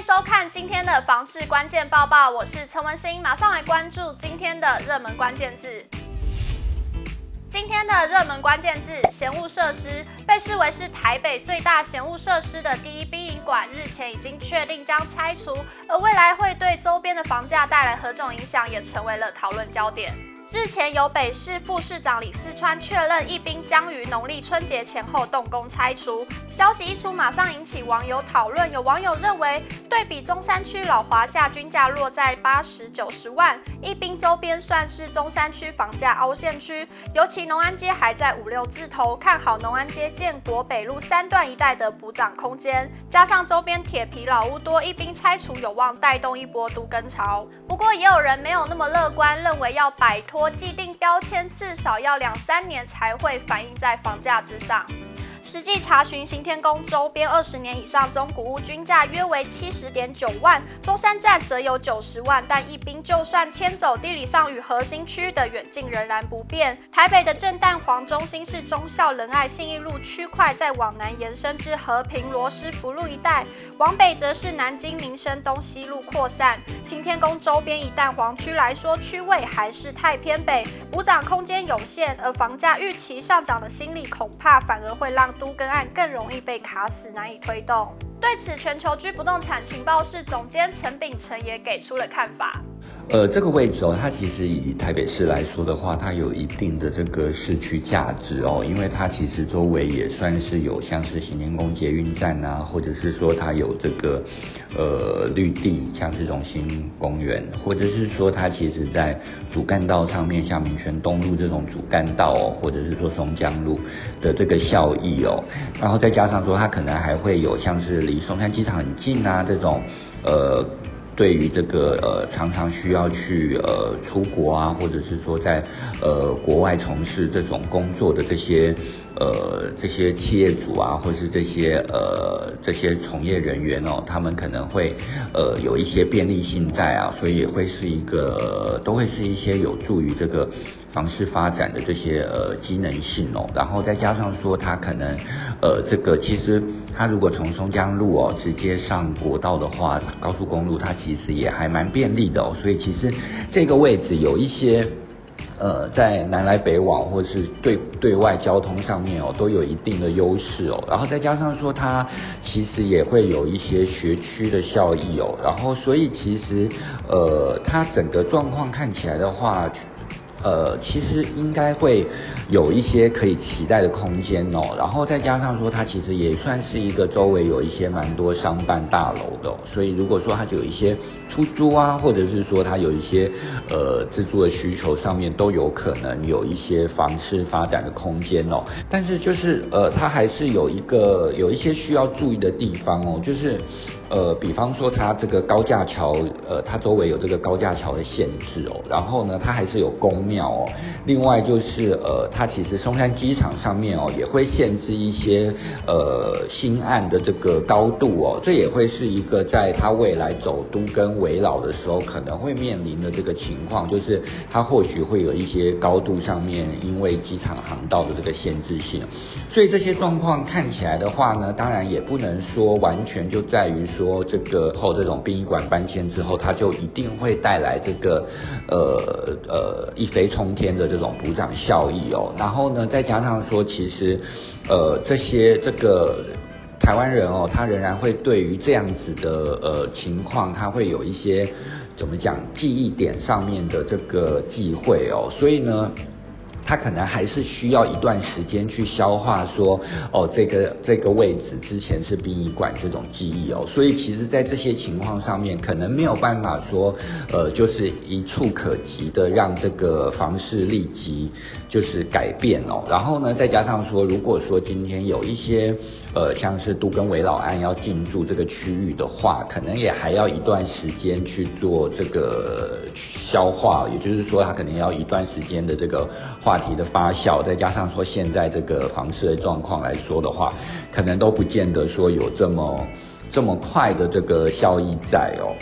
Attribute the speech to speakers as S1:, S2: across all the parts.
S1: 收看今天的房市关键报报，我是陈文心，马上来关注今天的热门关键字。今天的热门关键字：嫌物设施，被视为是台北最大嫌物设施的第一殡仪馆，日前已经确定将拆除，而未来会对周边的房价带来何种影响，也成为了讨论焦点。日前，由北市副市长李四川确认，一殡将于农历春节前后动工拆除。消息一出，马上引起网友讨论。有网友认为，对比中山区老华夏均价落在八十九十万，一殡周边算是中山区房价凹陷区，尤其农安街还在五六字头，看好农安街、建国北路三段一带的补涨空间。加上周边铁皮老屋多，一殡拆除有望带动一波都更潮。不过，也有人没有那么乐观，认为要摆脱。国既定标签至少要两三年才会反映在房价之上。实际查询行天宫周边二十年以上中古屋均价约为七十点九万，中山站则有九十万。但一兵就算迁走，地理上与核心区的远近仍然不变。台北的正蛋黄中心是忠孝仁爱信义路区块，再往南延伸至和平罗斯福路一带，往北则是南京民生东西路扩散。行天宫周边以蛋黄区来说，区位还是太偏北，补涨空间有限，而房价预期上涨的心理恐怕反而会让。都更案更容易被卡死，难以推动。对此，全球居不动产情报室总监陈秉承也给出了看法。
S2: 呃，这个位置哦，它其实以台北市来说的话，它有一定的这个市区价值哦，因为它其实周围也算是有像是行天宫捷运站啊，或者是说它有这个呃绿地，像是荣兴公园，或者是说它其实在主干道上面，像民权东路这种主干道哦，或者是说松江路的这个效益哦，然后再加上说它可能还会有像是离松山机场很近啊这种呃。对于这个呃，常常需要去呃出国啊，或者是说在呃国外从事这种工作的这些呃这些企业主啊，或是这些呃这些从业人员哦，他们可能会呃有一些便利性在啊，所以也会是一个、都会是一些有助于这个房市发展的这些呃机能性哦，然后再加上说它可能呃这个其实。它如果从松江路哦直接上国道的话，高速公路它其实也还蛮便利的哦，所以其实这个位置有一些呃在南来北往或是对对外交通上面哦都有一定的优势哦，然后再加上说它其实也会有一些学区的效益哦，然后所以其实呃它整个状况看起来的话。呃，其实应该会有一些可以期待的空间哦，然后再加上说，它其实也算是一个周围有一些蛮多商办大楼的，所以如果说它有一些出租啊，或者是说它有一些呃自住的需求上面，都有可能有一些房市发展的空间哦。但是就是呃，它还是有一个有一些需要注意的地方哦，就是。呃，比方说它这个高架桥，呃，它周围有这个高架桥的限制哦，然后呢，它还是有宫庙哦。另外就是，呃，它其实松山机场上面哦，也会限制一些呃新案的这个高度哦，这也会是一个在它未来走都跟围老的时候可能会面临的这个情况，就是它或许会有一些高度上面因为机场航道的这个限制性，所以这些状况看起来的话呢，当然也不能说完全就在于说。这个后这种殡仪馆搬迁之后，它就一定会带来这个呃呃一飞冲天的这种补涨效益哦。然后呢，再加上说，其实呃这些这个台湾人哦，他仍然会对于这样子的呃情况，他会有一些怎么讲记忆点上面的这个忌讳哦。所以呢。他可能还是需要一段时间去消化说，哦，这个这个位置之前是殡仪馆这种记忆哦，所以其实，在这些情况上面，可能没有办法说，呃，就是一触可及的让这个房市立即就是改变哦。然后呢，再加上说，如果说今天有一些。呃，像是都更危老案要进驻这个区域的话，可能也还要一段时间去做这个消化，也就是说，他可能要一段时间的这个话题的发酵，再加上说现在这个房市的状况来说的话，可能都不见得说有这么这么快的这个效益在哦。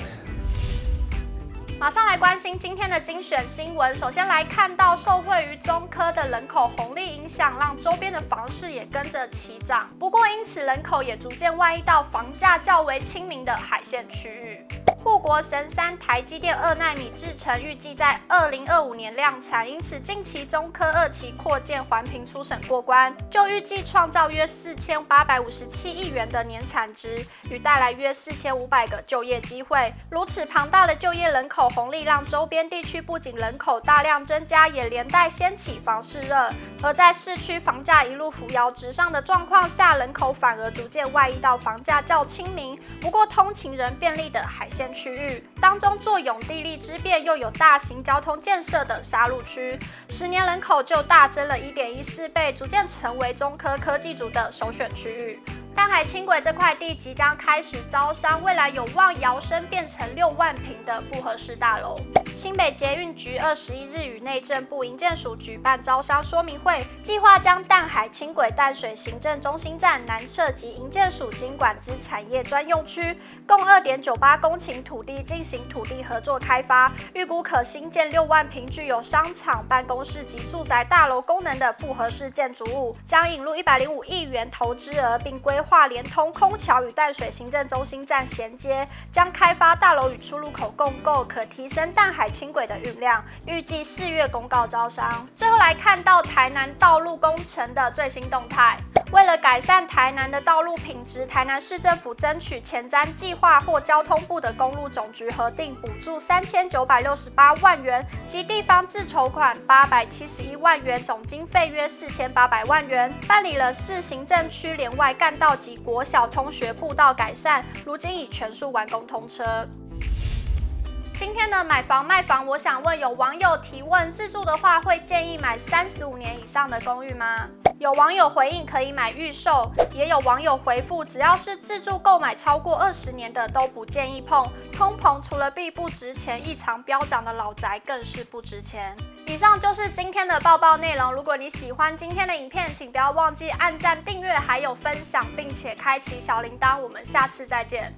S1: 马上来关心今天的精选新闻。首先来看到，受惠于中科的人口红利影响，让周边的房市也跟着齐涨。不过，因此人口也逐渐外溢到房价较为亲民的海线区域。护国神山台积电二奈米制程预计在二零二五年量产，因此近期中科二期扩建环评初审过关，就预计创造约四千八百五十七亿元的年产值，与带来约四千五百个就业机会。如此庞大的就业人口红利，让周边地区不仅人口大量增加，也连带掀起房市热。而在市区房价一路扶摇直上的状况下，人口反而逐渐外溢到房价较亲民、不过通勤人便利的海鲜区域当中，坐拥地利之便又有大型交通建设的沙鹿区，十年人口就大增了一点一四倍，逐渐成为中科科技组的首选区域。淡海轻轨这块地即将开始招商，未来有望摇身变成六万平的复合式大楼。新北捷运局二十一日与内政部营建署举办招商说明会，计划将淡海轻轨淡水行政中心站南侧及营建署经管之产业专用区，共二点九八公顷土地进行土地合作开发，预估可新建六万平具有商场、办公室及住宅大楼功能的复合式建筑物，将引入一百零五亿元投资额，并规划。化连通空桥与淡水行政中心站衔接，将开发大楼与出入口共构，可提升淡海轻轨的运量。预计四月公告招商。最后来看到台南道路工程的最新动态。为了改善台南的道路品质，台南市政府争取前瞻计划获交通部的公路总局核定补助三千九百六十八万元及地方自筹款八百七十一万元，总经费约四千八百万元，办理了四行政区联外干道及国小通学步道改善，如今已全数完工通车。今天的买房卖房，我想问有网友提问：自住的话会建议买三十五年以上的公寓吗？有网友回应可以买预售，也有网友回复只要是自住购买超过二十年的都不建议碰。通膨除了币不值钱，异常飙涨的老宅更是不值钱。以上就是今天的报报内容。如果你喜欢今天的影片，请不要忘记按赞、订阅，还有分享，并且开启小铃铛。我们下次再见。